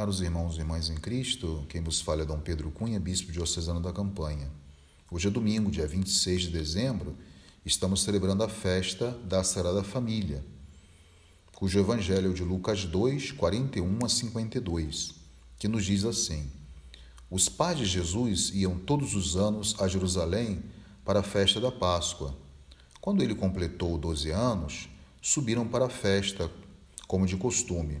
Caros irmãos e irmãs em Cristo, quem vos fala é Dom Pedro Cunha, bispo diocesano da Campanha. Hoje é domingo, dia 26 de dezembro, estamos celebrando a festa da Sagrada Família, cujo evangelho é de Lucas 2, 41 a 52, que nos diz assim: Os pais de Jesus iam todos os anos a Jerusalém para a festa da Páscoa. Quando ele completou 12 anos, subiram para a festa, como de costume.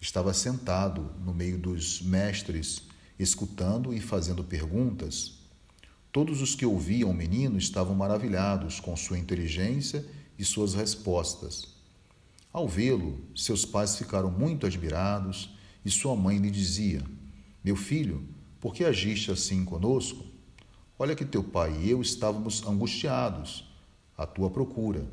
Estava sentado no meio dos mestres, escutando e fazendo perguntas. Todos os que ouviam o menino estavam maravilhados com sua inteligência e suas respostas. Ao vê-lo, seus pais ficaram muito admirados e sua mãe lhe dizia: Meu filho, por que agiste assim conosco? Olha que teu pai e eu estávamos angustiados à tua procura.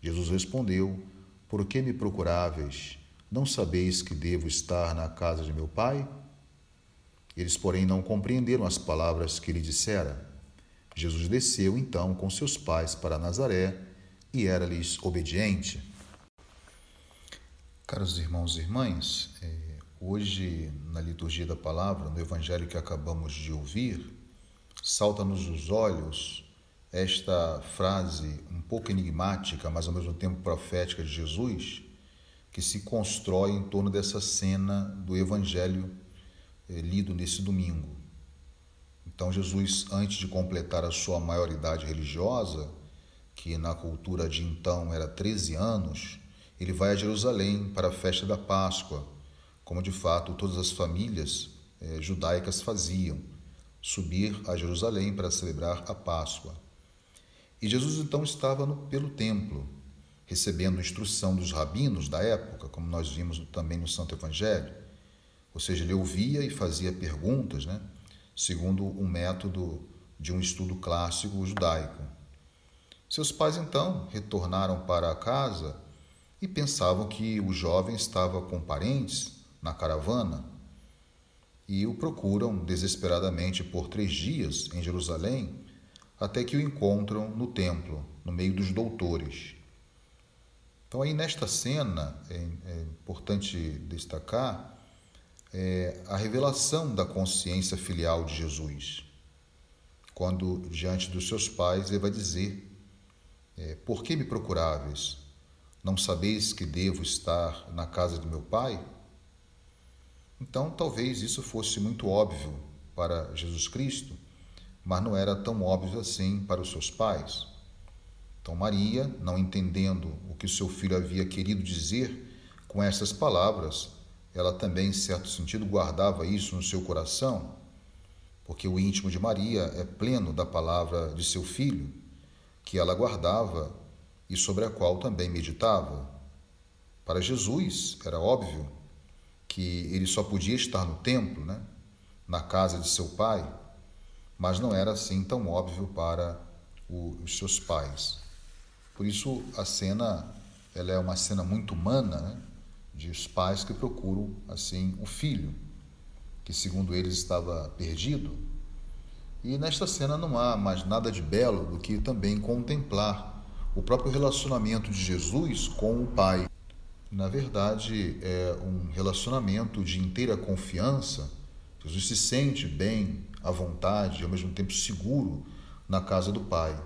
Jesus respondeu: Por que me procuráveis? Não sabeis que devo estar na casa de meu pai? Eles, porém, não compreenderam as palavras que lhe dissera. Jesus desceu então com seus pais para Nazaré e era-lhes obediente. Caros irmãos e irmãs, é, hoje na liturgia da palavra, no evangelho que acabamos de ouvir, salta-nos os olhos esta frase um pouco enigmática, mas ao mesmo tempo profética de Jesus que se constrói em torno dessa cena do Evangelho eh, lido nesse domingo. Então, Jesus, antes de completar a sua maioridade religiosa, que na cultura de então era 13 anos, ele vai a Jerusalém para a festa da Páscoa, como de fato todas as famílias eh, judaicas faziam, subir a Jerusalém para celebrar a Páscoa. E Jesus então estava no, pelo templo, recebendo instrução dos rabinos da época, como nós vimos também no Santo Evangelho. Ou seja, ele ouvia e fazia perguntas, né, segundo um método de um estudo clássico judaico. Seus pais então retornaram para casa e pensavam que o jovem estava com parentes na caravana e o procuram desesperadamente por três dias em Jerusalém até que o encontram no templo, no meio dos doutores. Então, aí nesta cena, é, é importante destacar é, a revelação da consciência filial de Jesus. Quando, diante dos seus pais, ele vai dizer: é, Por que me procuráveis? Não sabeis que devo estar na casa de meu pai? Então, talvez isso fosse muito óbvio para Jesus Cristo, mas não era tão óbvio assim para os seus pais. Então, Maria, não entendendo o que seu filho havia querido dizer com essas palavras, ela também, em certo sentido, guardava isso no seu coração, porque o íntimo de Maria é pleno da palavra de seu filho, que ela guardava e sobre a qual também meditava. Para Jesus, era óbvio que ele só podia estar no templo, né? na casa de seu pai, mas não era assim tão óbvio para os seus pais. Por isso a cena ela é uma cena muito humana, né? de os pais que procuram assim o filho, que segundo eles estava perdido. E nesta cena não há mais nada de belo do que também contemplar o próprio relacionamento de Jesus com o Pai. Na verdade, é um relacionamento de inteira confiança. Jesus se sente bem, à vontade, ao mesmo tempo seguro na casa do Pai.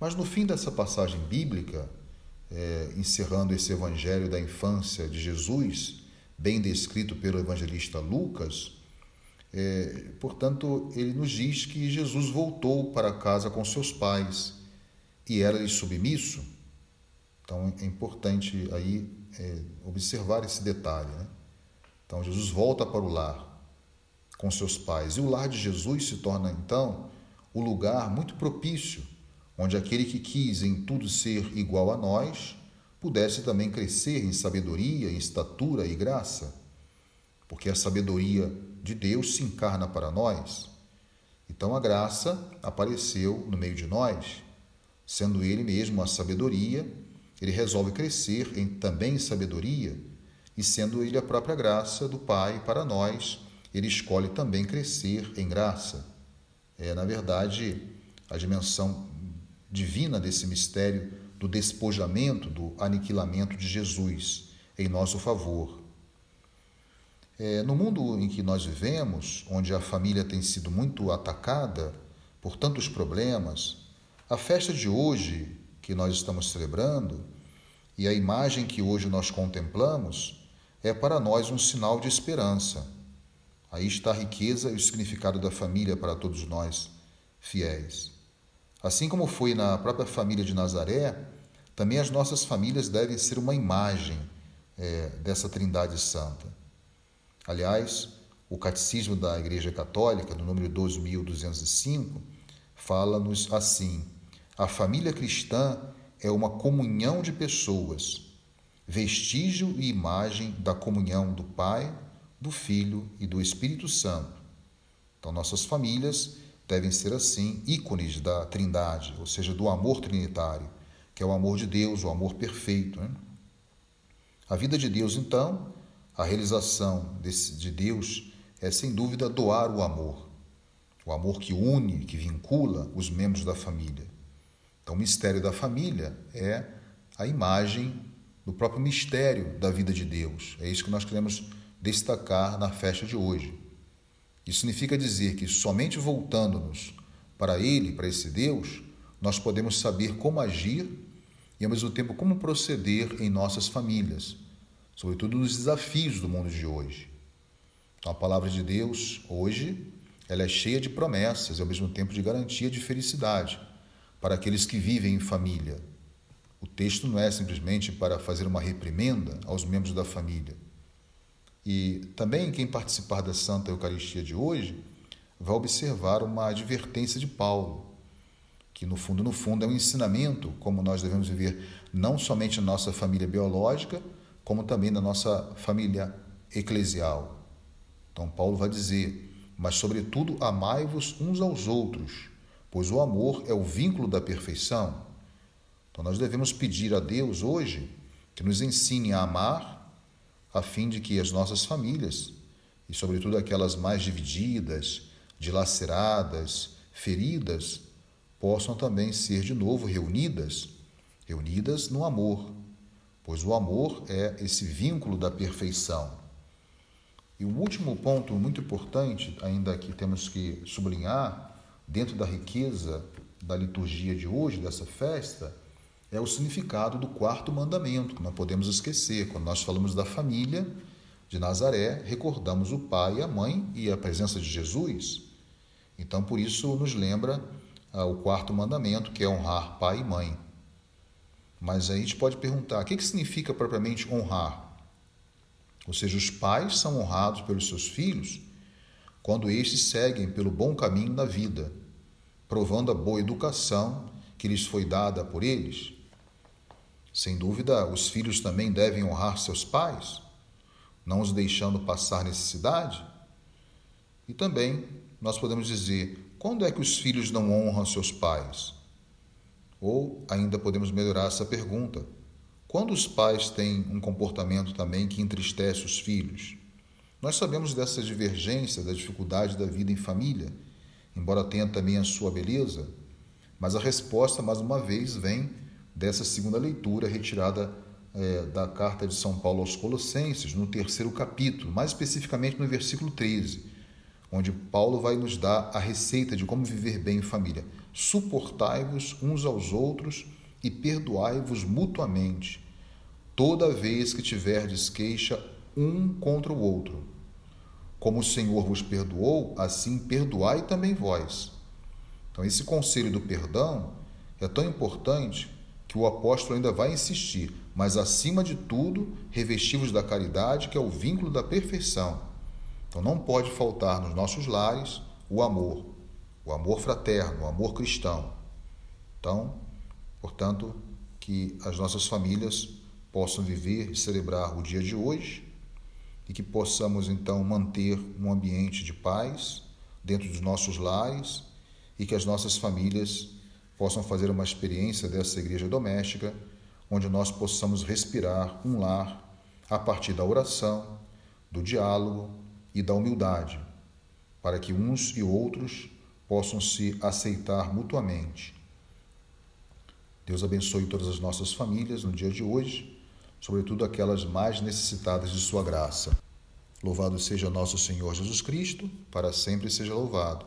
Mas no fim dessa passagem bíblica, é, encerrando esse evangelho da infância de Jesus, bem descrito pelo evangelista Lucas, é, portanto, ele nos diz que Jesus voltou para casa com seus pais e era-lhe submisso. Então é importante aí é, observar esse detalhe. Né? Então Jesus volta para o lar com seus pais e o lar de Jesus se torna então o lugar muito propício onde aquele que quis em tudo ser igual a nós pudesse também crescer em sabedoria, em estatura e graça. que a sabedoria de Deus se encarna para nós. Então a graça apareceu no meio de nós, sendo ele mesmo a sabedoria, ele resolve crescer em também sabedoria, e sendo ele a própria graça do Pai para nós, ele escolhe também crescer em graça. É, na verdade, a dimensão divina desse mistério do despojamento, do aniquilamento de Jesus em nosso favor. É, no mundo em que nós vivemos, onde a família tem sido muito atacada por tantos problemas, a festa de hoje que nós estamos celebrando e a imagem que hoje nós contemplamos é para nós um sinal de esperança. Aí está a riqueza e o significado da família para todos nós fiéis. Assim como foi na própria família de Nazaré, também as nossas famílias devem ser uma imagem é, dessa Trindade Santa. Aliás, o Catecismo da Igreja Católica, no número 12.205, fala-nos assim: a família cristã é uma comunhão de pessoas, vestígio e imagem da comunhão do Pai, do Filho e do Espírito Santo. Então, nossas famílias devem ser assim ícones da Trindade, ou seja, do amor trinitário, que é o amor de Deus, o amor perfeito. Né? A vida de Deus, então, a realização desse, de Deus é sem dúvida doar o amor, o amor que une, que vincula os membros da família. Então, o mistério da família é a imagem do próprio mistério da vida de Deus. É isso que nós queremos destacar na festa de hoje. Isso significa dizer que somente voltando-nos para Ele, para esse Deus, nós podemos saber como agir e, ao mesmo tempo, como proceder em nossas famílias, sobretudo nos desafios do mundo de hoje. Então, a palavra de Deus, hoje, ela é cheia de promessas e, ao mesmo tempo, de garantia de felicidade para aqueles que vivem em família. O texto não é simplesmente para fazer uma reprimenda aos membros da família e também quem participar da Santa Eucaristia de hoje vai observar uma advertência de Paulo, que no fundo, no fundo, é um ensinamento como nós devemos viver não somente na nossa família biológica, como também na nossa família eclesial. Então Paulo vai dizer: "Mas sobretudo amai-vos uns aos outros, pois o amor é o vínculo da perfeição." Então nós devemos pedir a Deus hoje que nos ensine a amar a fim de que as nossas famílias, e sobretudo aquelas mais divididas, dilaceradas, feridas, possam também ser de novo reunidas, reunidas no amor, pois o amor é esse vínculo da perfeição. E o último ponto muito importante, ainda que temos que sublinhar, dentro da riqueza da liturgia de hoje, dessa festa, é o significado do quarto mandamento, que não podemos esquecer. Quando nós falamos da família de Nazaré, recordamos o pai, a mãe e a presença de Jesus. Então, por isso, nos lembra ah, o quarto mandamento, que é honrar pai e mãe. Mas aí a gente pode perguntar: o que, que significa propriamente honrar? Ou seja, os pais são honrados pelos seus filhos quando estes seguem pelo bom caminho da vida, provando a boa educação que lhes foi dada por eles. Sem dúvida, os filhos também devem honrar seus pais, não os deixando passar necessidade. E também nós podemos dizer: quando é que os filhos não honram seus pais? Ou ainda podemos melhorar essa pergunta: quando os pais têm um comportamento também que entristece os filhos? Nós sabemos dessa divergência, da dificuldade da vida em família, embora tenha também a sua beleza, mas a resposta, mais uma vez, vem dessa segunda leitura retirada é, da carta de São Paulo aos Colossenses, no terceiro capítulo, mais especificamente no versículo 13, onde Paulo vai nos dar a receita de como viver bem em família. Suportai-vos uns aos outros e perdoai-vos mutuamente, toda vez que tiverdes queixa um contra o outro. Como o Senhor vos perdoou, assim perdoai também vós. Então, esse conselho do perdão é tão importante que o apóstolo ainda vai insistir, mas acima de tudo, revestivos da caridade, que é o vínculo da perfeição. Então não pode faltar nos nossos lares o amor, o amor fraterno, o amor cristão. Então, portanto, que as nossas famílias possam viver e celebrar o dia de hoje e que possamos então manter um ambiente de paz dentro dos nossos lares e que as nossas famílias possam fazer uma experiência dessa igreja doméstica, onde nós possamos respirar um lar a partir da oração, do diálogo e da humildade, para que uns e outros possam se aceitar mutuamente. Deus abençoe todas as nossas famílias no dia de hoje sobretudo aquelas mais necessitadas de Sua graça. Louvado seja nosso Senhor Jesus Cristo, para sempre seja louvado.